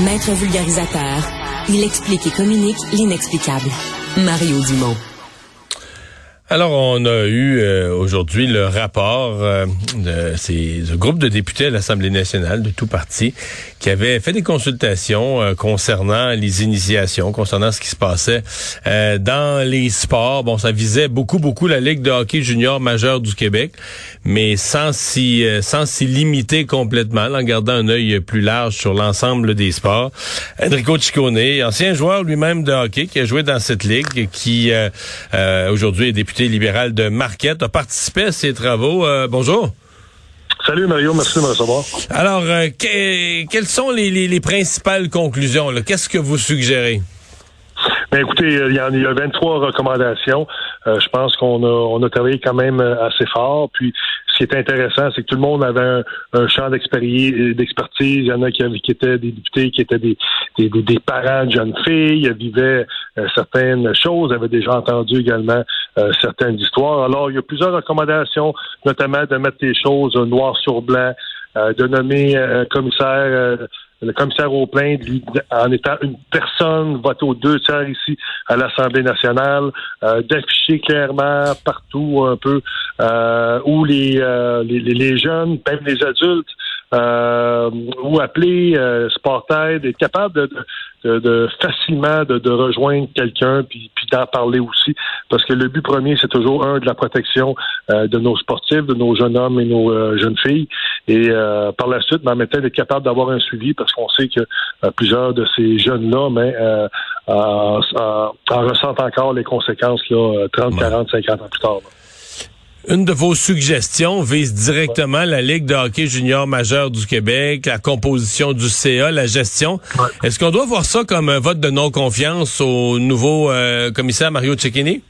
Maître vulgarisateur, il explique et communique l'inexplicable. Mario Dumont. Alors, on a eu euh, aujourd'hui le rapport euh, de ces ce groupe de députés à l'Assemblée nationale de tout parti qui avait fait des consultations euh, concernant les initiations, concernant ce qui se passait dans les sports. Bon, ça visait beaucoup, beaucoup la Ligue de hockey junior majeur du Québec, mais sans s'y sans s'y limiter complètement, en gardant un œil plus large sur l'ensemble des sports. Enrico Ciccone, ancien joueur lui-même de hockey, qui a joué dans cette ligue, qui aujourd'hui est député libéral de Marquette, a participé à ces travaux. Euh, bonjour. Salut Mario, merci de me recevoir. Alors, euh, quelles sont les, principales conclusions? Qu'est-ce que vous suggérez? Ben écoutez, a, il y a 23 recommandations. Euh, je pense qu'on a, on a travaillé quand même assez fort. Puis ce qui est intéressant, c'est que tout le monde avait un, champ d'expertise. Il y en a qui, étaient des députés, qui étaient des, des, parents de jeunes filles, vivaient euh, certaines choses, avaient déjà entendu également euh, certaines histoires. Alors, il y a plusieurs recommandations, notamment de mettre les choses noir sur blanc, euh, de nommer un commissaire le commissaire au plaintes, en étant une personne, vote aux deux tiers ici à l'Assemblée nationale, euh, d'afficher clairement partout un peu euh, où les, euh, les, les, jeunes, même les adultes, euh, ou appeler euh, Sportaid, être capable de, de, de facilement de, de rejoindre quelqu'un puis, puis d'en parler aussi. Parce que le but premier, c'est toujours un de la protection euh, de nos sportifs, de nos jeunes hommes et nos euh, jeunes filles. Et euh, par la suite, ben, d'être capable d'avoir un suivi parce qu'on sait que plusieurs de ces jeunes-là mais, en, ressentent encore les conséquences là, 30, 40, 50 ans plus tard. Une de vos suggestions vise directement la Ligue de hockey junior majeur du Québec, la composition du CA, la gestion. Est-ce qu'on doit voir ça comme un vote de non-confiance au nouveau euh, commissaire Mario Cecchini?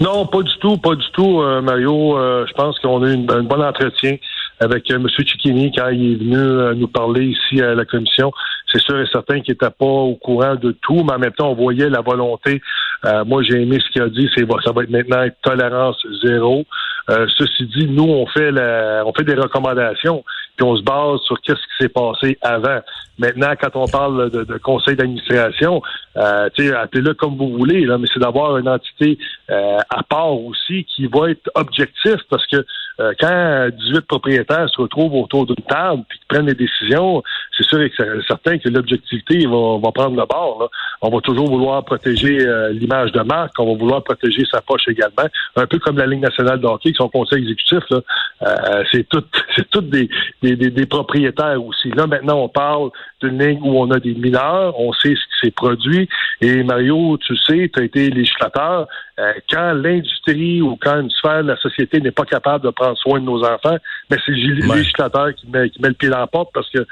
Non, pas du tout, pas du tout, euh, Mario. Euh, je pense qu'on a eu un bon entretien avec M. Cicchini quand il est venu nous parler ici à la commission c'est sûr et certain qu'il n'était pas au courant de tout, mais en même temps, on voyait la volonté. Euh, moi, j'ai aimé ce qu'il a dit, c'est ça va être maintenant tolérance zéro. Euh, ceci dit, nous, on fait la, on fait des recommandations, puis on se base sur qu'est-ce qui s'est passé avant. Maintenant, quand on parle de, de conseil d'administration, euh, appelez-le comme vous voulez, là, mais c'est d'avoir une entité euh, à part aussi qui va être objectif, parce que euh, quand 18 propriétaires se retrouvent autour d'une table puis prennent des décisions, c'est sûr et certain que l'objectivité va, va prendre le bord. On va toujours vouloir protéger euh, l'image de marque, on va vouloir protéger sa poche également, un peu comme la Ligue nationale de hockey, son conseil exécutif. Euh, c'est tout, c'est toutes des, des, des, propriétaires aussi. Là, maintenant, on parle d'une ligne où on a des mineurs, on sait ce qui s'est produit. Et Mario, tu sais, tu as été législateur. Euh, quand l'industrie ou quand une sphère de la société n'est pas capable de prendre soin de nos enfants, mais c'est le législateur qui met, qui met le pied dans la porte parce que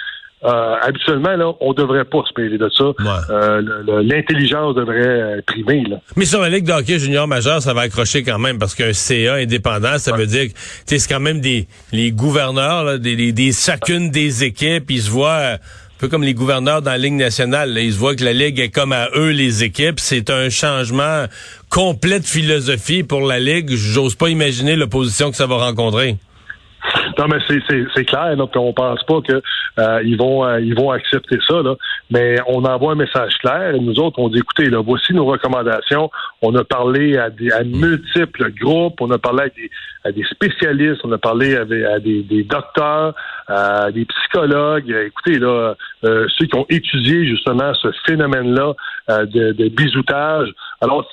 euh, habituellement, là, on devrait pas se mêler de ça. Euh, l'intelligence devrait primer. Là. Mais sur la Ligue de hockey junior majeur, ça va accrocher quand même parce qu'un CA indépendant, ça veut dire que c'est quand même des les gouverneurs là, des, des, chacune des équipes, ils se voient un peu comme les gouverneurs dans la Ligue nationale. ils se voient que la Ligue est comme à eux les équipes. C'est un changement complet de philosophie pour la Ligue. J'ose pas imaginer l'opposition que ça va rencontrer. Non, mais c'est clair, là, on pense pas que euh, vont euh, vont accepter ça, là. Mais on envoie un message clair. Et nous autres, on dit écoutez, là, voici nos recommandations. On a parlé à, des, à multiples groupes, on a parlé à des, à des spécialistes, on a parlé à, des, des, docteurs, à des psychologues. Écoutez, là, euh, ceux qui ont étudié justement ce phénomène-là de, de bisoutage. Alors,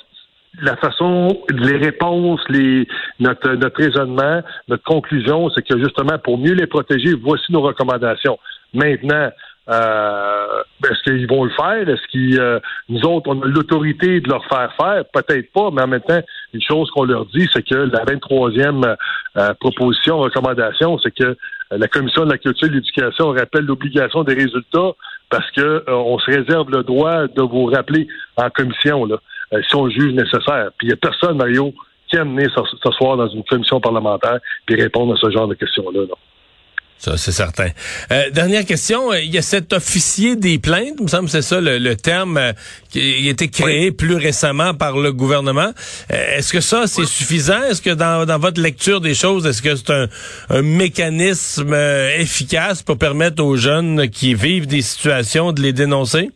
la façon, les réponses, les, notre, notre raisonnement, notre conclusion, c'est que justement, pour mieux les protéger, voici nos recommandations. Maintenant, euh, est-ce qu'ils vont le faire? Est-ce qu'ils, euh, nous autres, on a l'autorité de leur faire faire? Peut-être pas, mais en même temps, une chose qu'on leur dit, c'est que la 23e euh, proposition, recommandation, c'est que la Commission de la culture et de l'éducation rappelle l'obligation des résultats parce que on se réserve le droit de vous rappeler en commission. Là. Euh, si on juge nécessaire. Puis il n'y a personne, Mario, qui aime venir s'asseoir dans une commission parlementaire puis répondre à ce genre de questions-là. Ça, c'est certain. Euh, dernière question. Il y a cet officier des plaintes, il me semble que c'est ça le, terme euh, qui a été créé plus récemment par le gouvernement. Euh, est-ce que ça, c'est suffisant? Est-ce que dans, dans, votre lecture des choses, est-ce que c'est un, un, mécanisme efficace pour permettre aux jeunes qui vivent des situations de les dénoncer?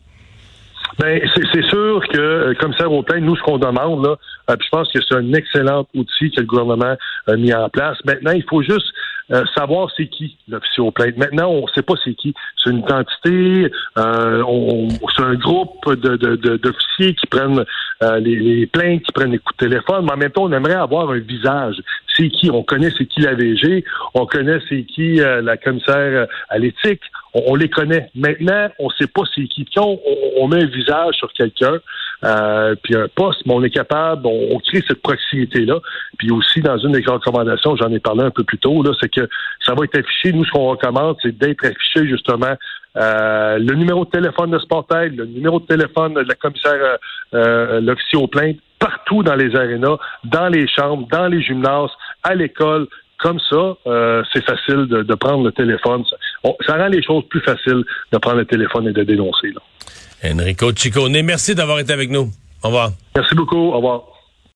Ben, c'est sûr que, euh, commissaire au plaintes, nous, ce qu'on demande, là, euh, je pense que c'est un excellent outil que le gouvernement a mis en place. Maintenant, il faut juste euh, savoir c'est qui l'officier au plaintes. Maintenant, on ne sait pas c'est qui. C'est une identité, euh, c'est un groupe d'officiers de, de, qui prennent les, les, plaintes, qui prennent les coups de téléphone, mais en même temps, on aimerait avoir un visage. C'est qui? On connaît c'est qui la VG, on connaît c'est qui la commissaire à l'éthique, on, les connaît. Maintenant, on ne sait pas c'est qui. on, on, met un visage sur quelqu'un, euh, puis un poste, mais on est capable, on, crée cette proximité-là. Puis aussi, dans une des recommandations, j'en ai parlé un peu plus tôt, là, c'est que ça va être affiché. Nous, ce qu'on recommande, c'est d'être affiché justement euh, le numéro de téléphone de Sportel, le numéro de téléphone de la commissaire, euh, euh l'officier aux plaintes, partout dans les arénas, dans les chambres, dans les gymnases, à l'école, comme ça, euh, c'est facile de, prendre le téléphone. Ça, rend les choses plus faciles de prendre le téléphone et de dénoncer. Là. Enrico Ciccone, merci d'avoir été avec nous. Au revoir. Merci beaucoup. Au revoir.